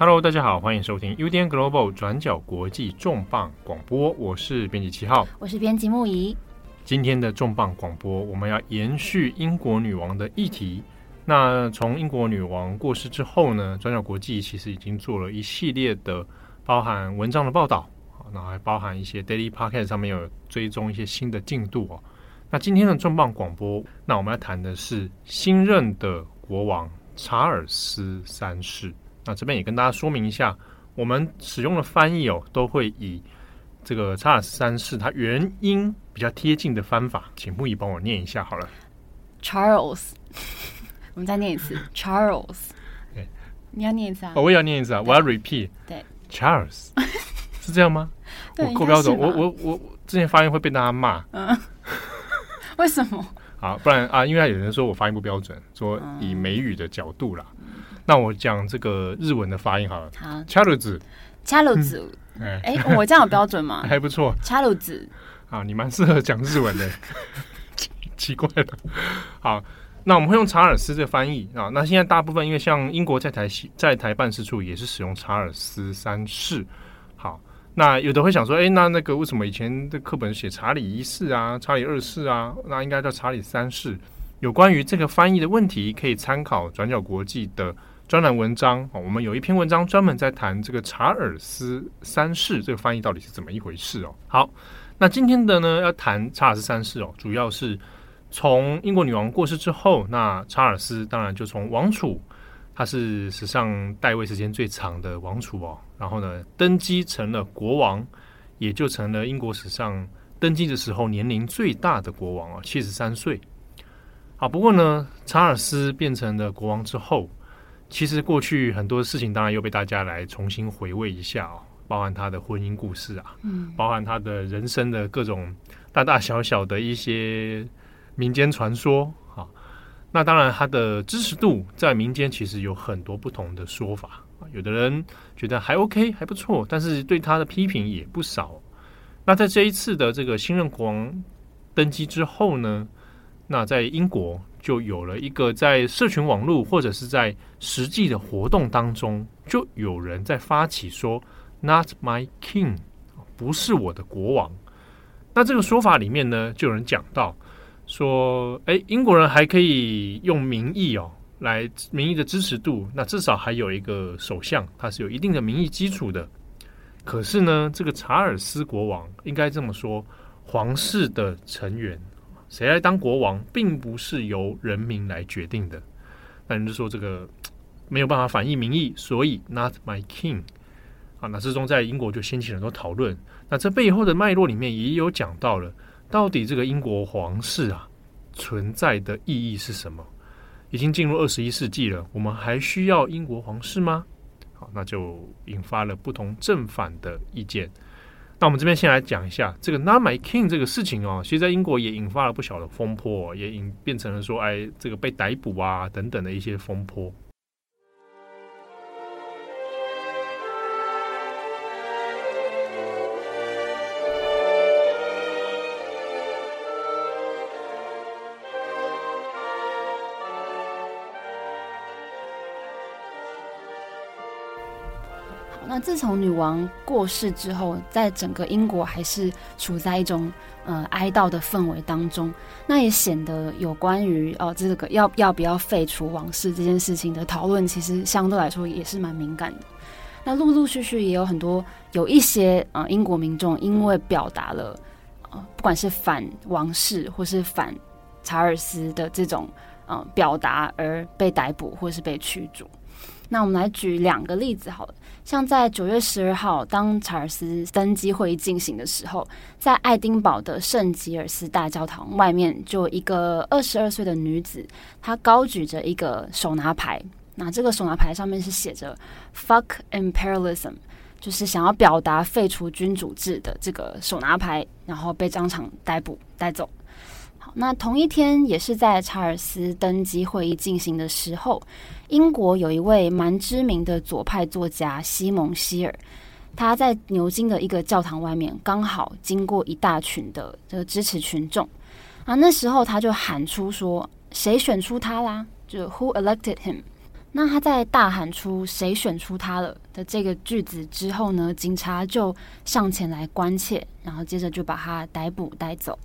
Hello，大家好，欢迎收听 UDN Global 转角国际重磅广播，我是编辑七号，我是编辑木仪。今天的重磅广播，我们要延续英国女王的议题。那从英国女王过世之后呢，转角国际其实已经做了一系列的包含文章的报道，那还包含一些 Daily Podcast 上面有追踪一些新的进度哦。那今天的重磅广播，那我们要谈的是新任的国王查尔斯三世。那这边也跟大家说明一下，我们使用的翻译哦，都会以这个查尔斯三世他原音比较贴近的翻法，请木易帮我念一下好了。Charles，我们再念一次，Charles。对，你要念一次啊？哦，我也要念一次啊！我要 repeat。对，Charles 是这样吗？对，我够标准。我我我之前发音会被大家骂。嗯。为什么？啊，不然啊，因为有人说我发音不标准，说以美语的角度啦。嗯那我讲这个日文的发音好了。好，查鲁子，查鲁子。哎、我这样有标准吗？还不错。查鲁子。啊，你蛮适合讲日文的。奇怪了。好，那我们会用查尔斯这个翻译啊。那现在大部分因为像英国在台在台办事处也是使用查尔斯三世。好，那有的会想说，哎、欸，那那个为什么以前的课本写查理一世啊，查理二世啊，那应该叫查理三世？有关于这个翻译的问题，可以参考转角国际的。专栏文章，我们有一篇文章专门在谈这个查尔斯三世这个翻译到底是怎么一回事哦。好，那今天的呢要谈查尔斯三世哦，主要是从英国女王过世之后，那查尔斯当然就从王储，他是史上在位时间最长的王储哦，然后呢登基成了国王，也就成了英国史上登基的时候年龄最大的国王哦，七十三岁。好，不过呢，查尔斯变成了国王之后。其实过去很多事情，当然又被大家来重新回味一下哦，包含他的婚姻故事啊，嗯，包含他的人生的各种大大小小的一些民间传说啊。那当然，他的支持度在民间其实有很多不同的说法啊。有的人觉得还 OK，还不错，但是对他的批评也不少。那在这一次的这个新任国王登基之后呢，那在英国。就有了一个在社群网络或者是在实际的活动当中，就有人在发起说 “Not my king”，不是我的国王。那这个说法里面呢，就有人讲到说，哎，英国人还可以用民意哦，来民意的支持度，那至少还有一个首相，他是有一定的民意基础的。可是呢，这个查尔斯国王应该这么说，皇室的成员。谁来当国王，并不是由人民来决定的。那人就说这个没有办法反映民意，所以 not my king 啊。那之中在英国就掀起很多讨论。那这背后的脉络里面也有讲到了，到底这个英国皇室啊存在的意义是什么？已经进入二十一世纪了，我们还需要英国皇室吗？好，那就引发了不同正反的意见。那我们这边先来讲一下这个 Not My King 这个事情哦，其实在英国也引发了不小的风波，也引变成了说，哎，这个被逮捕啊等等的一些风波。从女王过世之后，在整个英国还是处在一种呃哀悼的氛围当中，那也显得有关于哦这个要要不要废除王室这件事情的讨论，其实相对来说也是蛮敏感的。那陆陆续续也有很多有一些呃英国民众因为表达了呃不管是反王室或是反查尔斯的这种呃表达而被逮捕或是被驱逐。那我们来举两个例子好了。像在九月十二号，当查尔斯登基会议进行的时候，在爱丁堡的圣吉尔斯大教堂外面，就一个二十二岁的女子，她高举着一个手拿牌。那这个手拿牌上面是写着 “fuck imperialism”，就是想要表达废除君主制的这个手拿牌，然后被当场逮捕带走。那同一天，也是在查尔斯登基会议进行的时候，英国有一位蛮知名的左派作家西蒙希尔，他在牛津的一个教堂外面，刚好经过一大群的这个支持群众啊。那时候他就喊出说：“谁选出他啦？”就 “Who elected him？” 那他在大喊出“谁选出他了”的这个句子之后呢，警察就上前来关切，然后接着就把他逮捕带走。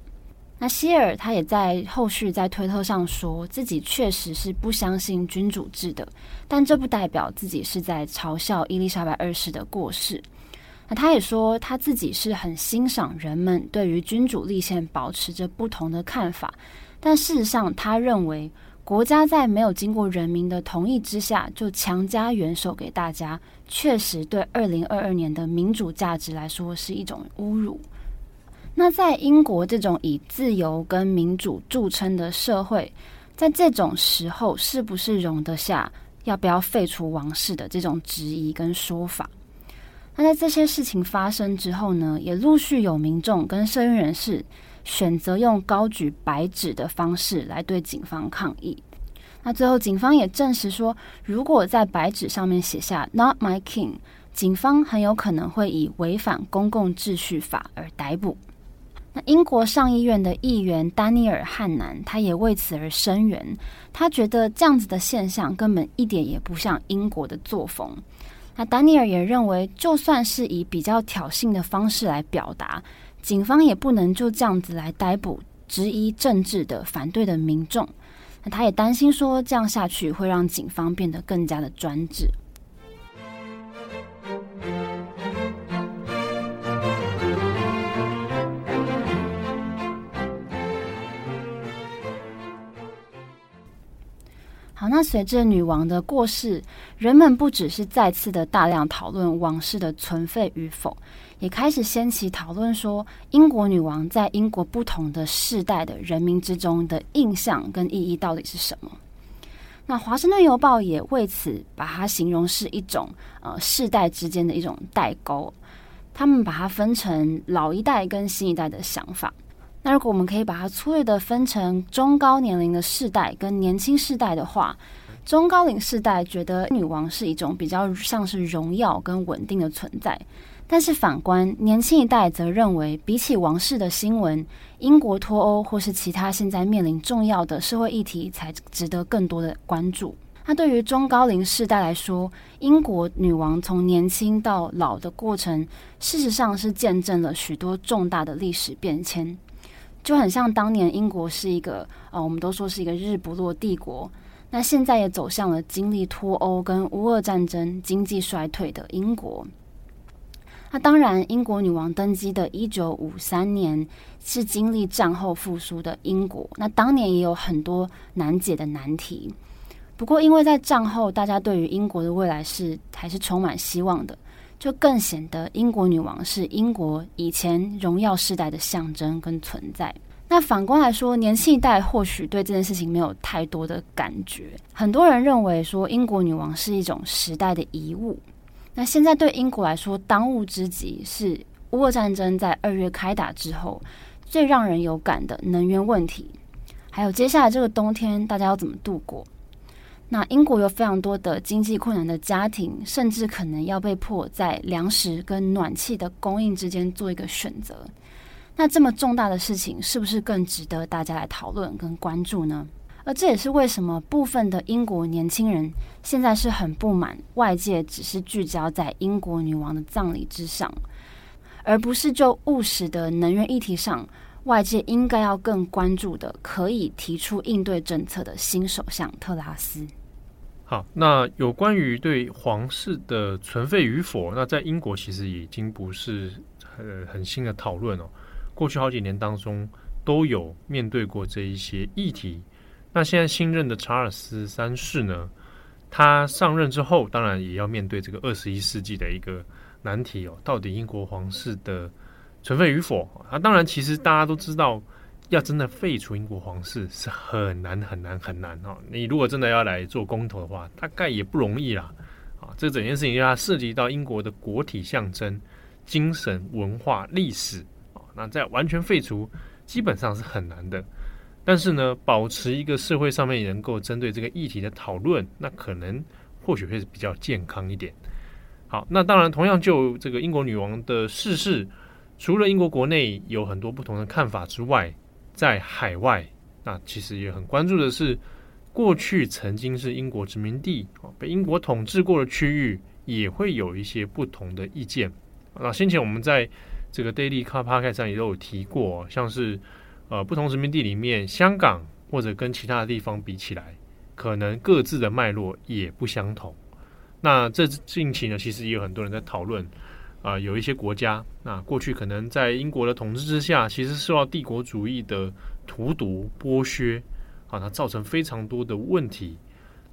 那希尔他也在后续在推特上说自己确实是不相信君主制的，但这不代表自己是在嘲笑伊丽莎白二世的过世。那他也说他自己是很欣赏人们对于君主立宪保持着不同的看法，但事实上他认为。国家在没有经过人民的同意之下就强加元首给大家，确实对二零二二年的民主价值来说是一种侮辱。那在英国这种以自由跟民主著称的社会，在这种时候是不是容得下要不要废除王室的这种质疑跟说法？那在这些事情发生之后呢，也陆续有民众跟社运人士。选择用高举白纸的方式来对警方抗议。那最后，警方也证实说，如果在白纸上面写下 “Not my king”，警方很有可能会以违反公共秩序法而逮捕。那英国上议院的议员丹尼尔·汉南，他也为此而声援。他觉得这样子的现象根本一点也不像英国的作风。那丹尼尔也认为，就算是以比较挑衅的方式来表达。警方也不能就这样子来逮捕质疑政治的反对的民众，那他也担心说，这样下去会让警方变得更加的专制。那随着女王的过世，人们不只是再次的大量讨论王室的存废与否。也开始掀起讨论，说英国女王在英国不同的世代的人民之中的印象跟意义到底是什么？那《华盛顿邮报》也为此把它形容是一种呃世代之间的一种代沟，他们把它分成老一代跟新一代的想法。那如果我们可以把它粗略的分成中高年龄的世代跟年轻世代的话，中高龄世代觉得女王是一种比较像是荣耀跟稳定的存在。但是反观年轻一代，则认为比起王室的新闻，英国脱欧或是其他现在面临重要的社会议题，才值得更多的关注。那对于中高龄世代来说，英国女王从年轻到老的过程，事实上是见证了许多重大的历史变迁，就很像当年英国是一个呃，我们都说是一个日不落帝国，那现在也走向了经历脱欧跟乌俄战争、经济衰退的英国。那当然，英国女王登基的一九五三年是经历战后复苏的英国。那当年也有很多难解的难题。不过，因为在战后，大家对于英国的未来是还是充满希望的，就更显得英国女王是英国以前荣耀世代的象征跟存在。那反观来说，年轻一代或许对这件事情没有太多的感觉。很多人认为说，英国女王是一种时代的遗物。那现在对英国来说，当务之急是乌俄战争在二月开打之后最让人有感的能源问题，还有接下来这个冬天大家要怎么度过？那英国有非常多的经济困难的家庭，甚至可能要被迫在粮食跟暖气的供应之间做一个选择。那这么重大的事情，是不是更值得大家来讨论跟关注呢？而这也是为什么部分的英国年轻人现在是很不满外界只是聚焦在英国女王的葬礼之上，而不是就务实的能源议题上，外界应该要更关注的，可以提出应对政策的新首相特拉斯。好，那有关于对皇室的存废与否，那在英国其实已经不是很很新的讨论哦，过去好几年当中都有面对过这一些议题。那现在新任的查尔斯三世呢，他上任之后，当然也要面对这个二十一世纪的一个难题哦。到底英国皇室的存废与否？啊，当然，其实大家都知道，要真的废除英国皇室是很难很难很难哦。你如果真的要来做公投的话，大概也不容易啦。啊，这整件事情要涉及到英国的国体象征、精神文化、历史啊，那在完全废除，基本上是很难的。但是呢，保持一个社会上面能够针对这个议题的讨论，那可能或许会是比较健康一点。好，那当然，同样就这个英国女王的逝世，除了英国国内有很多不同的看法之外，在海外，那其实也很关注的是过去曾经是英国殖民地被英国统治过的区域，也会有一些不同的意见。那先前我们在这个 Daily Car Park 上也都有提过，像是呃不同殖民地里面，香港或者跟其他的地方比起来，可能各自的脉络也不相同。那这近期呢，其实也有很多人在讨论啊、有一些国家，那过去可能在英国的统治之下，其实受到帝国主义的荼毒剥削。啊，它造成非常多的问题。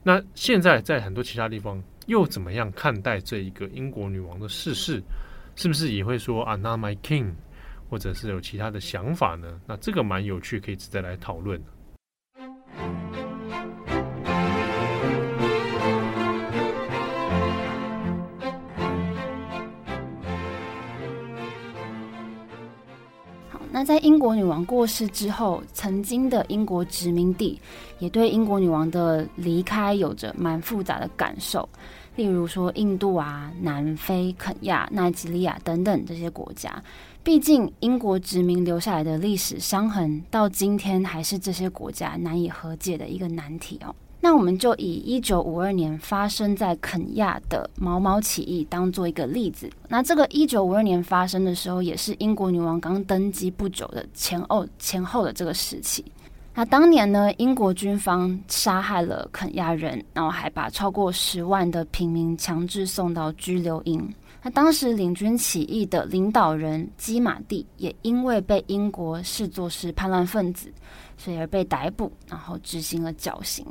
那现在在很多其他地方又怎么样看待这一个英国女王的逝世？是不是也会说啊，Not my king，或者是有其他的想法呢？那这个蛮有趣，可以值得来讨论。那在英国女王过世之后，曾经的英国殖民地也对英国女王的离开有着蛮复杂的感受。例如说，印度啊、南非、肯亚、奈及利亚等等这些国家，毕竟英国殖民留下来的历史伤痕，到今天还是这些国家难以和解的一个难题哦。那我们就以一九五二年发生在肯亚的毛毛起义当做一个例子。那这个一九五二年发生的时候，也是英国女王刚登基不久的前后前后的这个时期。那当年呢，英国军方杀害了肯亚人，然后还把超过十万的平民强制送到拘留营。那当时领军起义的领导人基马蒂，也因为被英国视作是叛乱分子，所以而被逮捕，然后执行了绞刑。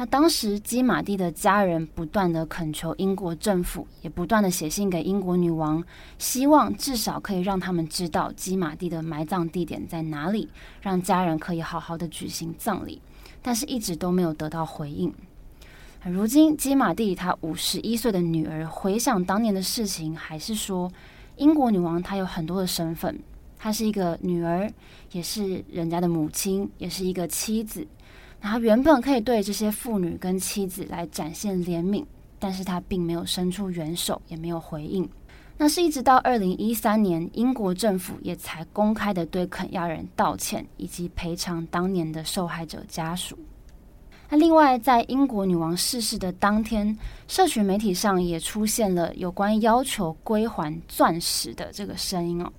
那当时基马蒂的家人不断地恳求英国政府，也不断地写信给英国女王，希望至少可以让他们知道基马蒂的埋葬地点在哪里，让家人可以好好的举行葬礼。但是一直都没有得到回应。如今基马蒂他五十一岁的女儿回想当年的事情，还是说英国女王她有很多的身份，她是一个女儿，也是人家的母亲，也是一个妻子。他原本可以对这些妇女跟妻子来展现怜悯，但是他并没有伸出援手，也没有回应。那是一直到二零一三年，英国政府也才公开的对肯亚人道歉，以及赔偿当年的受害者家属。那另外，在英国女王逝世的当天，社群媒体上也出现了有关要求归还钻石的这个声音哦。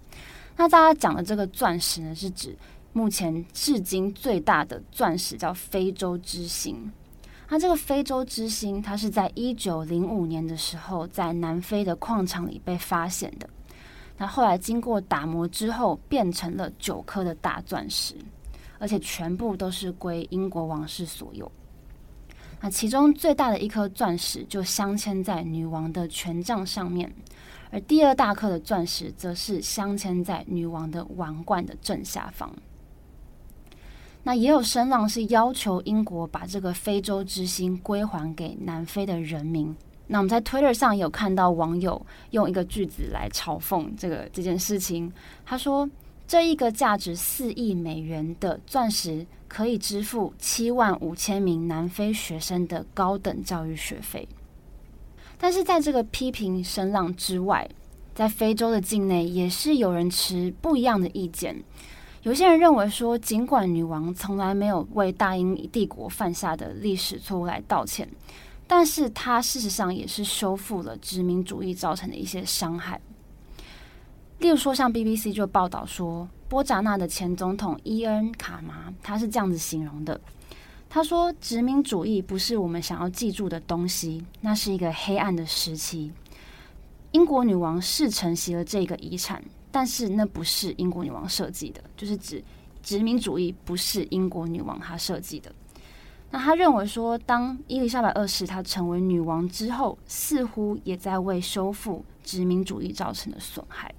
那大家讲的这个钻石呢，是指。目前至今最大的钻石叫非洲之星。那这个非洲之星，它是在一九零五年的时候在南非的矿场里被发现的。那后来经过打磨之后，变成了九颗的大钻石，而且全部都是归英国王室所有。那其中最大的一颗钻石就镶嵌在女王的权杖上面，而第二大颗的钻石则是镶嵌在女王的王冠的正下方。那也有声浪是要求英国把这个非洲之星归还给南非的人民。那我们在 Twitter 上有看到网友用一个句子来嘲讽这个这件事情。他说：“这一个价值四亿美元的钻石可以支付七万五千名南非学生的高等教育学费。”但是在这个批评声浪之外，在非洲的境内也是有人持不一样的意见。有些人认为说，尽管女王从来没有为大英帝国犯下的历史错误来道歉，但是她事实上也是修复了殖民主义造成的一些伤害。例如说，像 BBC 就报道说，波札那的前总统伊恩卡麻，他是这样子形容的：他说，殖民主义不是我们想要记住的东西，那是一个黑暗的时期。英国女王是承袭了这个遗产。但是那不是英国女王设计的，就是指殖民主义不是英国女王她设计的。那他认为说，当伊丽莎白二世她成为女王之后，似乎也在为修复殖民主义造成的损害。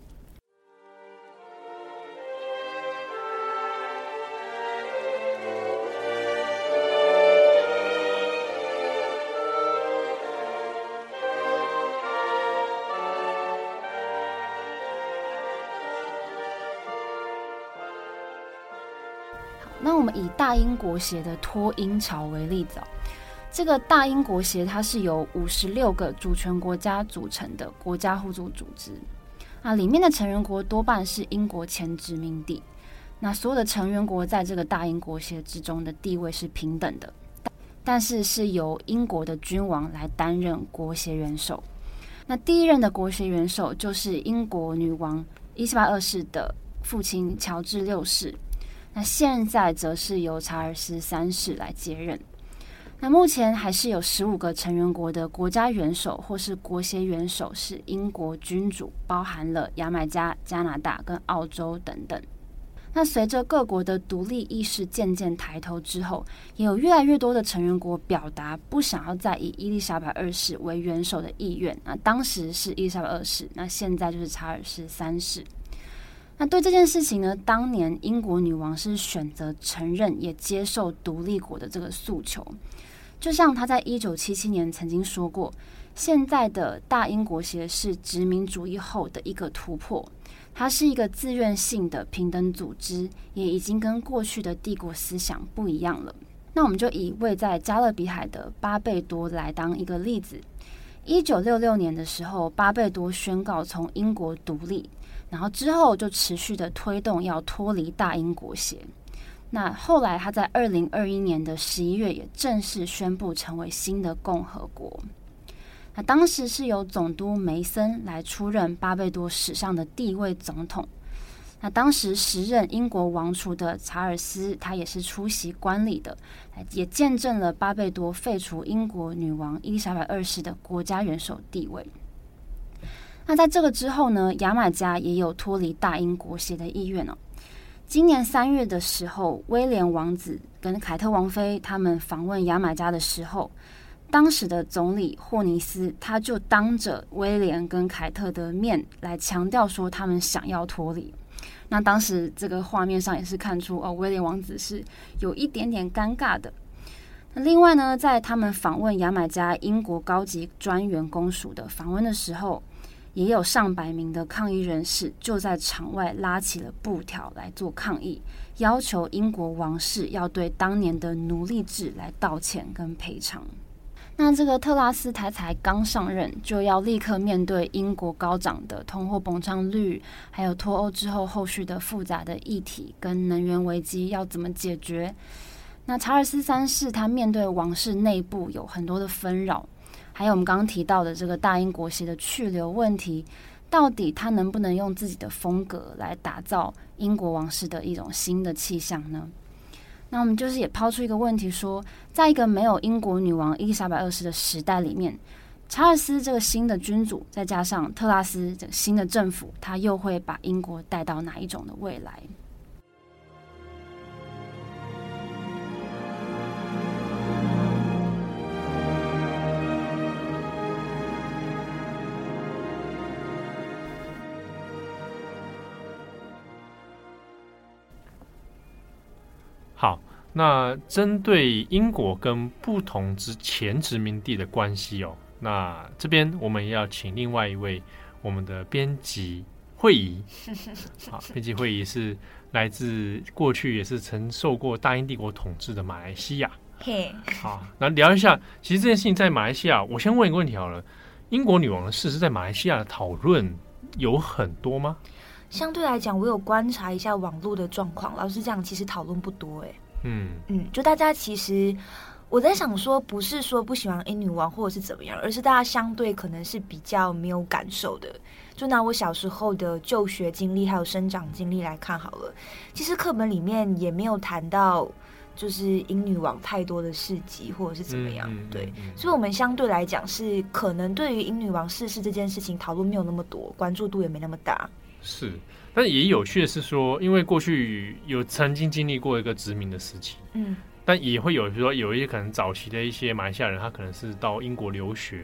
那我们以大英国协的脱英潮为例子，这个大英国协它是由五十六个主权国家组成的国家互助组织，啊，里面的成员国多半是英国前殖民地，那所有的成员国在这个大英国协之中的地位是平等的，但是是由英国的君王来担任国协元首。那第一任的国协元首就是英国女王伊丽莎白二世的父亲乔治六世。那现在则是由查尔斯三世来接任。那目前还是有十五个成员国的国家元首或是国协元首是英国君主，包含了牙买加、加拿大跟澳洲等等。那随着各国的独立意识渐渐抬头之后，也有越来越多的成员国表达不想要再以伊丽莎白二世为元首的意愿。那当时是伊丽莎白二世，那现在就是查尔斯三世。那对这件事情呢，当年英国女王是选择承认也接受独立国的这个诉求，就像她在一九七七年曾经说过：“现在的大英国协是殖民主义后的一个突破。”它是一个自愿性的平等组织，也已经跟过去的帝国思想不一样了。那我们就以位在加勒比海的巴贝多来当一个例子。一九六六年的时候，巴贝多宣告从英国独立，然后之后就持续的推动要脱离大英国协。那后来他在二零二一年的十一月也正式宣布成为新的共和国。那当时是由总督梅森来出任巴贝多史上的第一位总统。那当时时任英国王储的查尔斯，他也是出席观礼的，也见证了巴贝多废除英国女王伊丽莎白二世的国家元首地位。那在这个之后呢，牙买加也有脱离大英国协的意愿哦。今年三月的时候，威廉王子跟凯特王妃他们访问牙买加的时候。当时的总理霍尼斯，他就当着威廉跟凯特的面来强调说，他们想要脱离。那当时这个画面上也是看出哦，威廉王子是有一点点尴尬的。那另外呢，在他们访问牙买加英国高级专员公署的访问的时候，也有上百名的抗议人士就在场外拉起了布条来做抗议，要求英国王室要对当年的奴隶制来道歉跟赔偿。那这个特拉斯他才刚上任，就要立刻面对英国高涨的通货膨胀率，还有脱欧之后后续的复杂的议题跟能源危机要怎么解决？那查尔斯三世他面对王室内部有很多的纷扰，还有我们刚刚提到的这个大英国协的去留问题，到底他能不能用自己的风格来打造英国王室的一种新的气象呢？那我们就是也抛出一个问题说，在一个没有英国女王伊丽莎白二世的时代里面，查尔斯这个新的君主，再加上特拉斯这个新的政府，他又会把英国带到哪一种的未来？那针对英国跟不同之前殖民地的关系哦，那这边我们也要请另外一位我们的编辑会议，好，编辑会议是来自过去也是曾受过大英帝国统治的马来西亚，嘿，好，那聊一下，其实这件事情在马来西亚，我先问一个问题好了，英国女王的事是在马来西亚的讨论有很多吗？相对来讲，我有观察一下网络的状况。老实讲，其实讨论不多，哎，嗯。嗯，就大家其实我在想说，不是说不喜欢英女王或者是怎么样，而是大家相对可能是比较没有感受的。就拿我小时候的就学经历还有生长经历来看好了，其实课本里面也没有谈到就是英女王太多的事迹或者是怎么样，嗯、对，嗯嗯、所以我们相对来讲是可能对于英女王逝世这件事情讨论没有那么多，关注度也没那么大。是，但也有趣的是说，因为过去有曾经经历过一个殖民的时期，嗯，但也会有，比如说有一些可能早期的一些马来西亚人，他可能是到英国留学，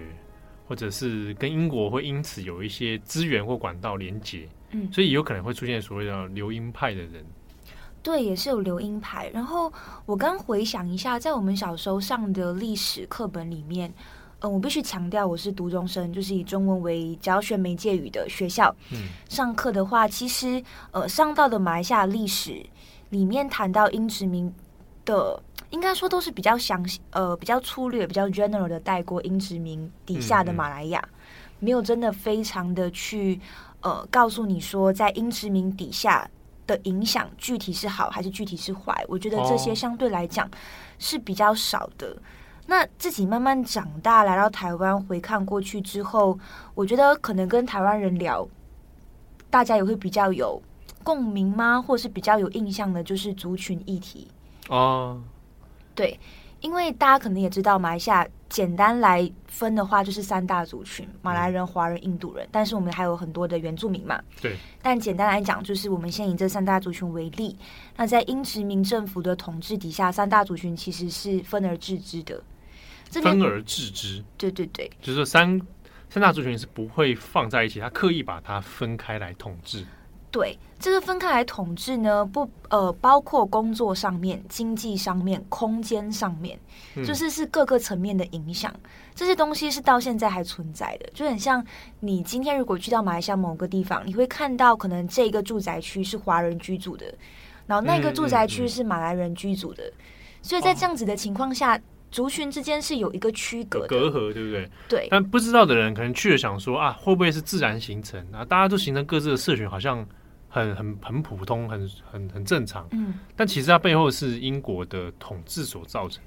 或者是跟英国会因此有一些资源或管道连接，嗯，所以有可能会出现所谓的留英派的人。对，也是有留英派。然后我刚回想一下，在我们小时候上的历史课本里面。嗯，我必须强调，我是独中生，就是以中文为教学媒介语的学校。嗯，上课的话，其实呃，上到的马来西亚历史里面谈到英殖民的，应该说都是比较详细，呃，比较粗略、比较 general 的带过英殖民底下的马来亚，嗯嗯，没有真的非常的去呃告诉你说，在英殖民底下的影响具体是好还是具体是坏。我觉得这些相对来讲是比较少的。那自己慢慢长大，来到台湾回看过去之后，我觉得可能跟台湾人聊，大家也会比较有共鸣吗？或是比较有印象的，就是族群议题哦。对，因为大家可能也知道，马来西亚简单来分的话，就是三大族群：马来人、华人、印度人。但是我们还有很多的原住民嘛。对。但简单来讲，就是我们先以这三大族群为例。那在英殖民政府的统治底下，三大族群其实是分而治之的。分而治之。对对对。就是三三大族群是不会放在一起，他刻意把它分开来统治。对，这个分开来统治呢，不呃，包括工作上面、经济上面、空间上面，就是是各个层面的影响。嗯。这些东西是到现在还存在的，就很像你今天如果去到马来西亚某个地方，你会看到可能这个住宅区是华人居住的，然后那个住宅区是马来人居住的，嗯嗯嗯。所以在这样子的情况下，族群之间是有一个区隔的隔阂，对不对？对。但不知道的人可能去了想说啊，会不会是自然形成啊？大家都形成各自的社群，好像。很很很普通，很很很正常。嗯，但其实它背后是英国的统治所造成。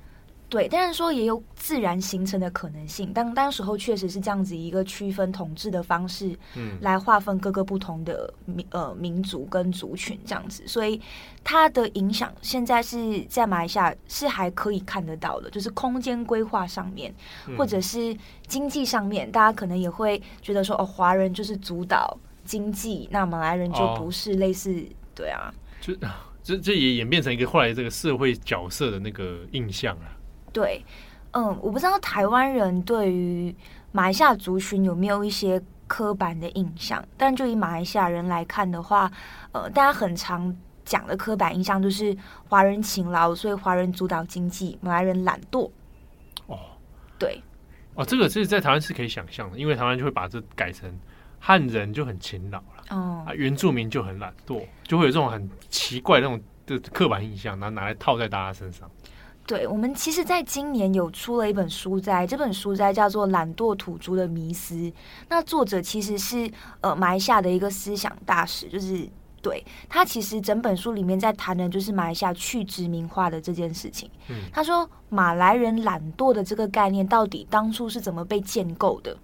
对，但是说也有自然形成的可能性。当当时候确实是这样子一个区分统治的方式，嗯，来划分各个不同的民呃民族跟族群这样子。所以它的影响现在是在马来西亚是还可以看得到的，就是空间规划上面，或者是经济上面，嗯，大家可能也会觉得说哦，华人就是主导。经济，那马来人就不是类似，哦、对啊，就 这这也演变成一个后来这个社会角色的那个印象啊。对，嗯，我不知道台湾人对于马来西亚族群有没有一些刻板的印象，但就以马来西亚人来看的话，呃，大家很常讲的刻板印象就是华人勤劳，所以华人主导经济，马来人懒惰。哦，对，哦，这个这是在台湾是可以想象的，因为台湾就会把这改成。汉人就很勤劳了，哦，啊，原住民就很懒惰，就会有这种很奇怪的那种的刻板印象，然后拿来套在大家身上。对，我们其实在今年有出了一本书斋，这本书斋叫做《懒惰土著的迷思》。那作者其实是呃马来西亚的一个思想大使，就是对他其实整本书里面在谈的就是马来西亚去殖民化的这件事情。嗯，他说马来人懒惰的这个概念到底当初是怎么被建构的？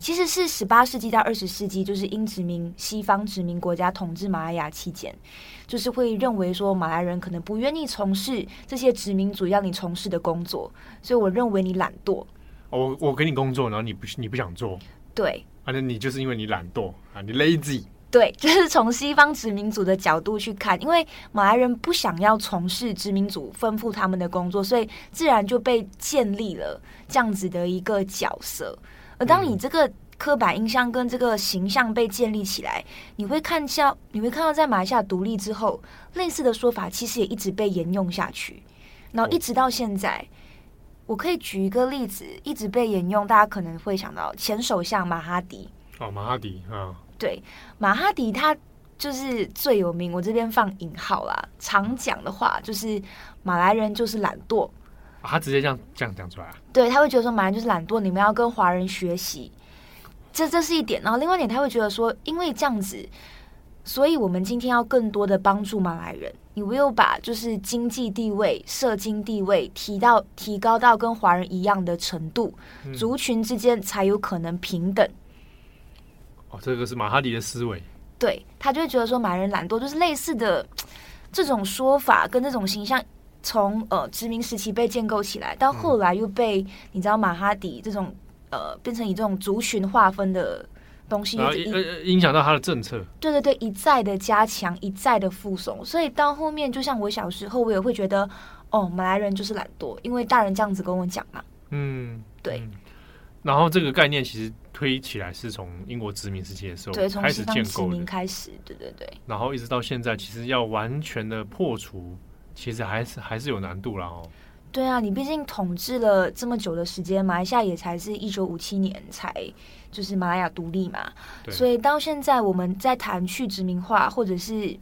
其实是十八世纪到二十世纪，就是英殖民西方殖民国家统治马来亚期间，就是会认为说马来人可能不愿意从事这些殖民主要你从事的工作，所以我认为你懒惰。我我给你工作，然后你不你不想做，对，反正你就是因为你懒惰啊，你 lazy。对，就是从西方殖民主的角度去看，因为马来人不想要从事殖民主吩咐他们的工作，所以自然就被建立了这样子的一个角色。而当你这个刻板印象跟这个形象被建立起来，你会看到，你会看到，在马来西亚独立之后，类似的说法其实也一直被沿用下去，然后一直到现在。我可以举一个例子，一直被沿用，大家可能会想到前首相马哈迪。哦，马哈迪啊，对，马哈迪他就是最有名。我这边放引号啦，常讲的话就是马来人就是懒惰。啊、他直接这样这样讲出来啊？对，他会觉得说马来人就是懒惰，你们要跟华人学习，这这是一点。然后另外一点，他会觉得说，因为这样子，所以我们今天要更多的帮助马来人，你唯有把就是经济地位、社经地位提到提高到跟华人一样的程度，嗯、族群之间才有可能平等。哦，这个是马哈迪的思维。对，他就会觉得说马来人懒惰，就是类似的这种说法跟这种形象。从呃殖民时期被建构起来，到后来又被、嗯、你知道马哈迪这种呃变成以这种族群划分的东西，影响到他的政策。对对对，一再的加强，一再的附送，所以到后面，就像我小时候，我也会觉得，哦，马来人就是懒惰，因为大人这样子跟我讲嘛。嗯，对、嗯。然后这个概念其实推起来是从英国殖民时期的时候对开始建构的，开始，对对对。然后一直到现在，其实要完全的破除。其实还是还是有难度啦哦。对啊，你毕竟统治了这么久的时间，马来西亚也才是一九五七年才就是马来亚独立嘛。所以到现在我们在谈去殖民化，或者是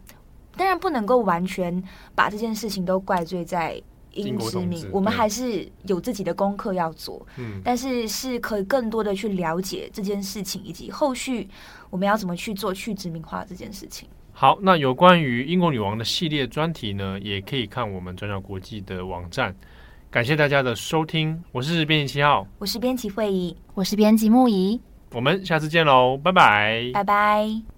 当然不能够完全把这件事情都怪罪在英殖民，我们还是有自己的功课要做。嗯，但是是可以更多的去了解这件事情，以及后续我们要怎么去做去殖民化这件事情。好，那有关于英国女王的系列专题呢，也可以看我们转角国际的网站，感谢大家的收听，我是编辑七号，我是编辑会议，我是编辑木仪，我们下次见喽，拜拜，拜拜。